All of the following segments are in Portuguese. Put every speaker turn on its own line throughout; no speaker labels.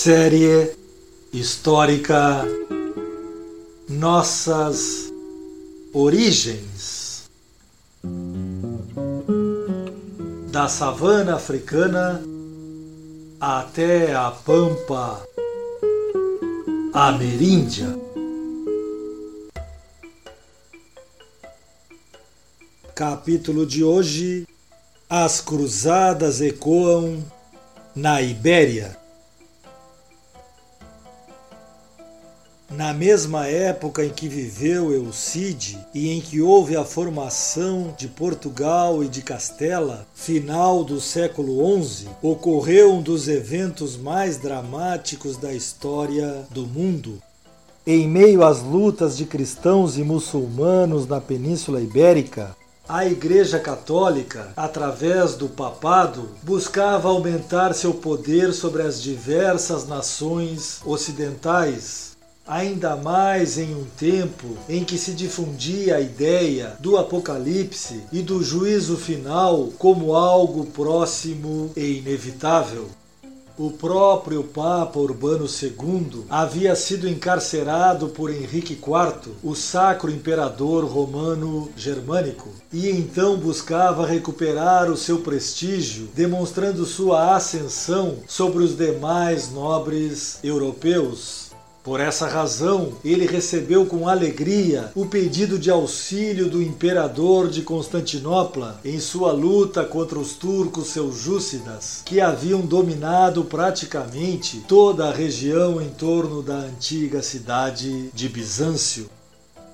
Série histórica Nossas Origens da savana africana até a pampa ameríndia. Capítulo de hoje: As cruzadas ecoam na Ibéria. Na mesma época em que viveu Eucide e em que houve a formação de Portugal e de Castela, final do século XI, ocorreu um dos eventos mais dramáticos da história do mundo. Em meio às lutas de cristãos e muçulmanos na Península Ibérica, a Igreja Católica, através do papado, buscava aumentar seu poder sobre as diversas nações ocidentais ainda mais em um tempo em que se difundia a ideia do Apocalipse e do juízo final como algo próximo e inevitável. O próprio Papa Urbano II havia sido encarcerado por Henrique IV, o sacro imperador romano germânico, e então buscava recuperar o seu prestígio, demonstrando sua ascensão sobre os demais nobres europeus. Por essa razão, ele recebeu com alegria o pedido de auxílio do imperador de Constantinopla em sua luta contra os turcos seljúcidas, que haviam dominado praticamente toda a região em torno da antiga cidade de Bizâncio.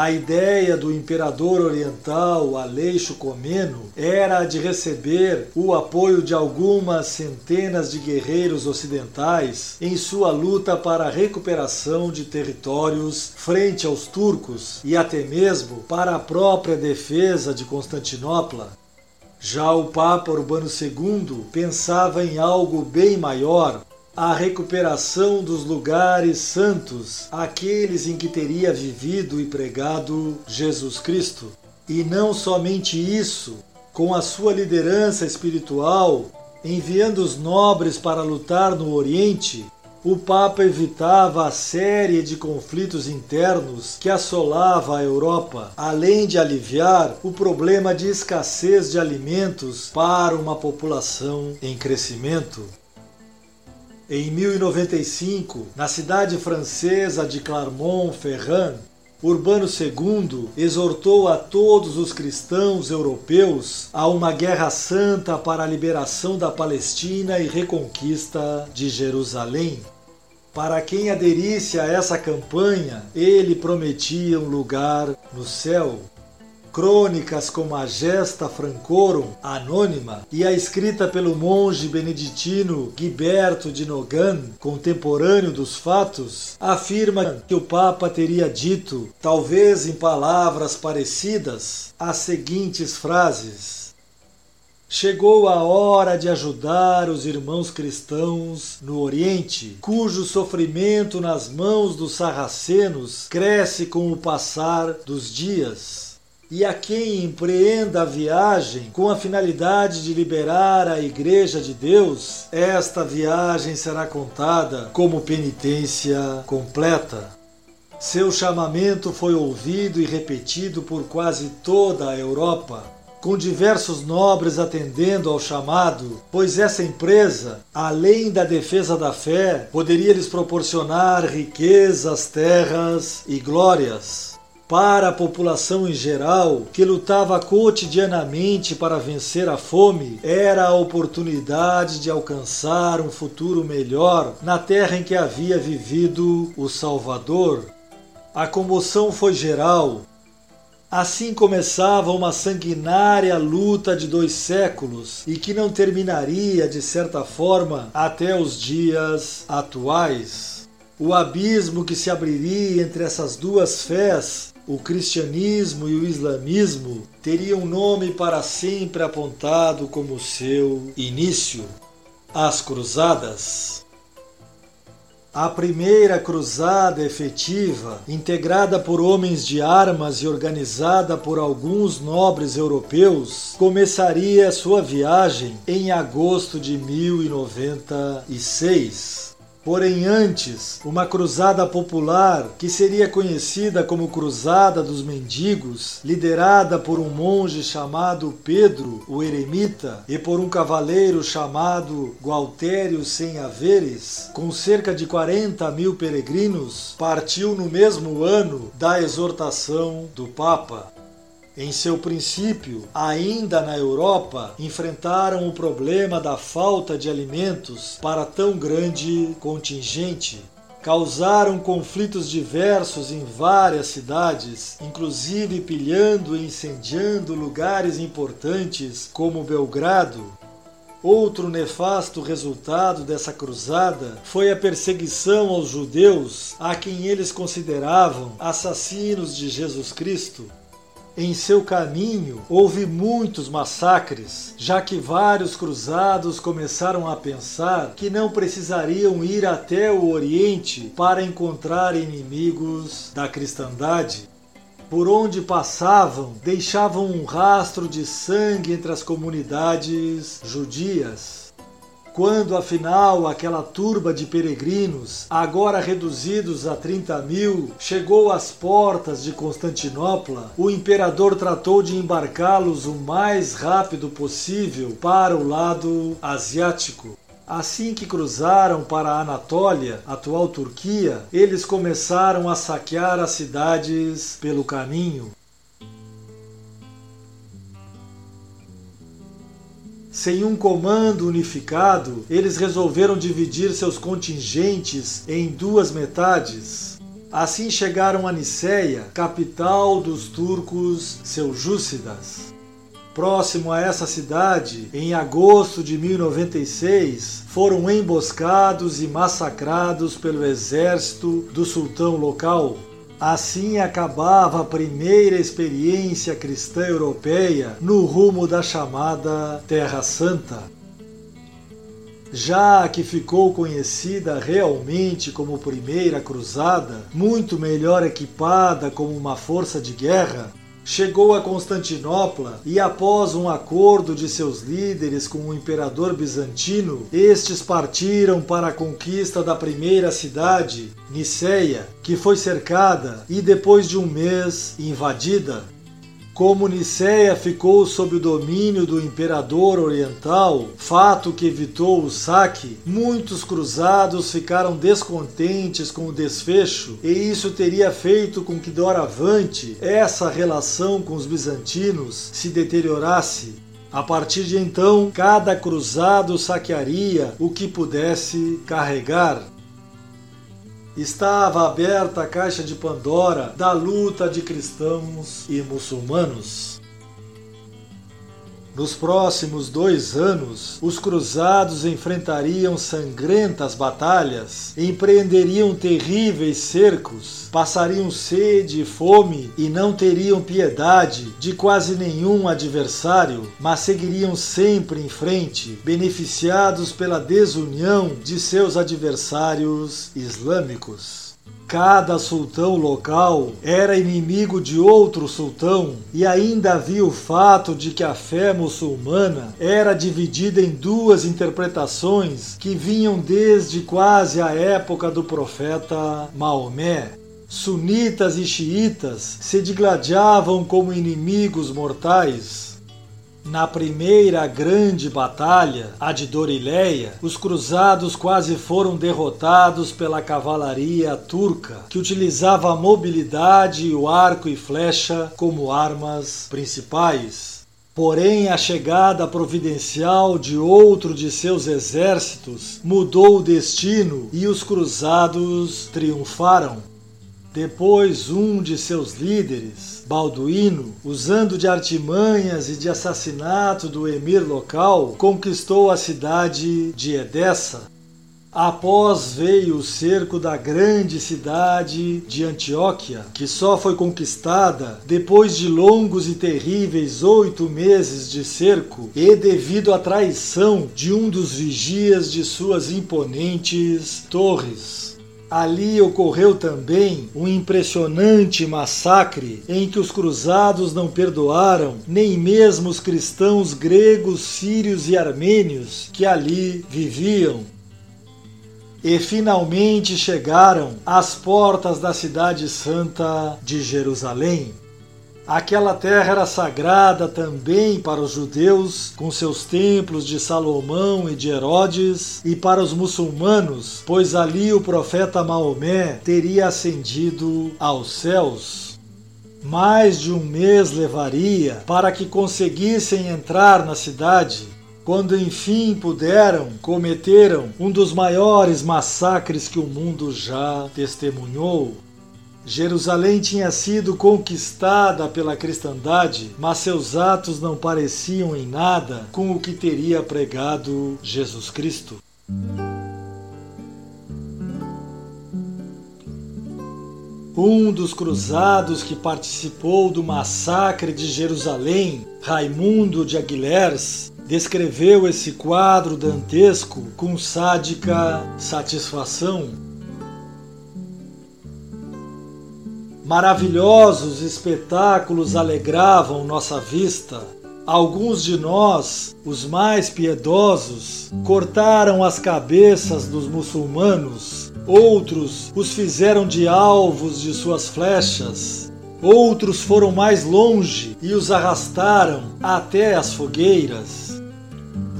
A ideia do imperador oriental Aleixo Comeno era a de receber o apoio de algumas centenas de guerreiros ocidentais em sua luta para a recuperação de territórios frente aos turcos e até mesmo para a própria defesa de Constantinopla. Já o Papa Urbano II pensava em algo bem maior, a recuperação dos lugares santos, aqueles em que teria vivido e pregado Jesus Cristo. E não somente isso, com a sua liderança espiritual, enviando os nobres para lutar no Oriente, o Papa evitava a série de conflitos internos que assolava a Europa, além de aliviar o problema de escassez de alimentos para uma população em crescimento. Em 1095, na cidade francesa de Clermont-Ferrand, Urbano II exortou a todos os cristãos europeus a uma guerra santa para a liberação da Palestina e reconquista de Jerusalém. Para quem aderisse a essa campanha, ele prometia um lugar no céu. Crônicas como a Gesta Francorum, anônima, e a escrita pelo monge beneditino Guiberto de Nogan, contemporâneo dos fatos, afirma que o Papa teria dito, talvez em palavras parecidas, as seguintes frases. Chegou a hora de ajudar os irmãos cristãos no Oriente, cujo sofrimento nas mãos dos sarracenos cresce com o passar dos dias e a quem empreenda a viagem com a finalidade de liberar a Igreja de Deus, esta viagem será contada como penitência completa. Seu chamamento foi ouvido e repetido por quase toda a Europa, com diversos nobres atendendo ao chamado, pois essa empresa, além da defesa da fé, poderia lhes proporcionar riquezas, terras e glórias. Para a população em geral, que lutava cotidianamente para vencer a fome, era a oportunidade de alcançar um futuro melhor na terra em que havia vivido o Salvador. A comoção foi geral. Assim começava uma sanguinária luta de dois séculos e que não terminaria, de certa forma, até os dias atuais. O abismo que se abriria entre essas duas fés, o cristianismo e o islamismo, teria um nome para sempre apontado como seu início: as Cruzadas. A primeira cruzada efetiva, integrada por homens de armas e organizada por alguns nobres europeus, começaria sua viagem em agosto de 1096. Porém, antes, uma cruzada popular, que seria conhecida como Cruzada dos Mendigos, liderada por um monge chamado Pedro, o Eremita, e por um cavaleiro chamado Gualtério Sem Haveres, com cerca de 40 mil peregrinos, partiu no mesmo ano da exortação do Papa. Em seu princípio, ainda na Europa, enfrentaram o problema da falta de alimentos para tão grande contingente. Causaram conflitos diversos em várias cidades, inclusive pilhando e incendiando lugares importantes como Belgrado, Outro nefasto resultado dessa cruzada foi a perseguição aos judeus, a quem eles consideravam assassinos de Jesus Cristo. Em seu caminho houve muitos massacres, já que vários cruzados começaram a pensar que não precisariam ir até o Oriente para encontrar inimigos da cristandade. Por onde passavam, deixavam um rastro de sangue entre as comunidades judias. Quando afinal aquela turba de peregrinos, agora reduzidos a 30 mil, chegou às portas de Constantinopla, o imperador tratou de embarcá-los o mais rápido possível para o lado asiático. Assim que cruzaram para a Anatólia, atual Turquia, eles começaram a saquear as cidades pelo caminho. Sem um comando unificado, eles resolveram dividir seus contingentes em duas metades. Assim chegaram a Niceia, capital dos turcos seljúcidas. Próximo a essa cidade, em agosto de 1096, foram emboscados e massacrados pelo exército do sultão local, Assim acabava a primeira experiência cristã europeia no rumo da chamada Terra Santa. Já que ficou conhecida realmente como Primeira Cruzada, muito melhor equipada como uma força de guerra, chegou a Constantinopla e, após um acordo de seus líderes com o imperador bizantino, estes partiram para a conquista da primeira cidade, Niceia, que foi cercada e, depois de um mês, invadida. Como Nicéia ficou sob o domínio do imperador oriental, fato que evitou o saque, muitos cruzados ficaram descontentes com o desfecho, e isso teria feito com que doravante essa relação com os bizantinos se deteriorasse. A partir de então, cada cruzado saquearia o que pudesse carregar estava aberta a caixa de Pandora da luta de cristãos e muçulmanos. Nos próximos dois anos, os cruzados enfrentariam sangrentas batalhas, empreenderiam terríveis cercos, passariam sede e fome e não teriam piedade de quase nenhum adversário, mas seguiriam sempre em frente, beneficiados pela desunião de seus adversários islâmicos. Cada sultão local era inimigo de outro sultão, e ainda havia o fato de que a fé muçulmana era dividida em duas interpretações que vinham desde quase a época do profeta Maomé. Sunitas e xiitas se digladiavam como inimigos mortais, na primeira grande batalha, a de Dorileia, os cruzados quase foram derrotados pela cavalaria turca, que utilizava a mobilidade e o arco e flecha como armas principais. Porém, a chegada providencial de outro de seus exércitos mudou o destino e os cruzados triunfaram. Depois, um de seus líderes, Balduíno, usando de artimanhas e de assassinato do emir local, conquistou a cidade de Edessa. Após veio o cerco da grande cidade de Antioquia, que só foi conquistada depois de longos e terríveis oito meses de cerco e devido à traição de um dos vigias de suas imponentes torres. Ali ocorreu também um impressionante massacre em que os cruzados não perdoaram nem mesmo os cristãos gregos, sírios e armênios que ali viviam. E finalmente chegaram às portas da cidade santa de Jerusalém. Aquela terra era sagrada também para os judeus, com seus templos de Salomão e de Herodes, e para os muçulmanos, pois ali o profeta Maomé teria ascendido aos céus. Mais de um mês levaria para que conseguissem entrar na cidade. Quando enfim puderam, cometeram um dos maiores massacres que o mundo já testemunhou. Jerusalém tinha sido conquistada pela cristandade, mas seus atos não pareciam em nada com o que teria pregado Jesus Cristo. Um dos cruzados que participou do massacre de Jerusalém, Raimundo de Aguilers, descreveu esse quadro dantesco com sádica satisfação Maravilhosos espetáculos alegravam nossa vista. Alguns de nós, os mais piedosos, cortaram as cabeças dos muçulmanos, outros os fizeram de alvos de suas flechas, outros foram mais longe e os arrastaram até as fogueiras.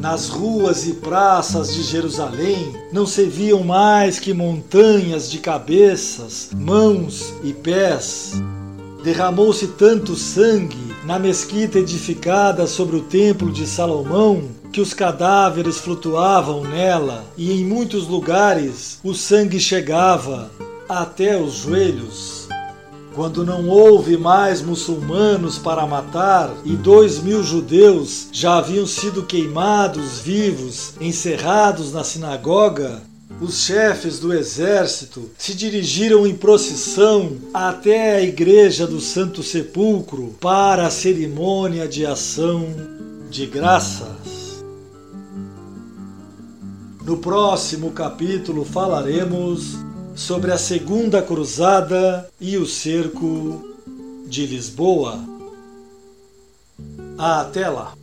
Nas ruas e praças de Jerusalém não se viam mais que montanhas de cabeças, mãos e pés. Derramou-se tanto sangue na mesquita edificada sobre o templo de Salomão que os cadáveres flutuavam nela, e em muitos lugares o sangue chegava até os joelhos quando não houve mais muçulmanos para matar e dois mil judeus já haviam sido queimados vivos, encerrados na sinagoga, os chefes do exército se dirigiram em procissão até a igreja do Santo Sepulcro para a cerimônia de ação de graças. No próximo capítulo falaremos sobre a Segunda Cruzada e o cerco de Lisboa. Até lá!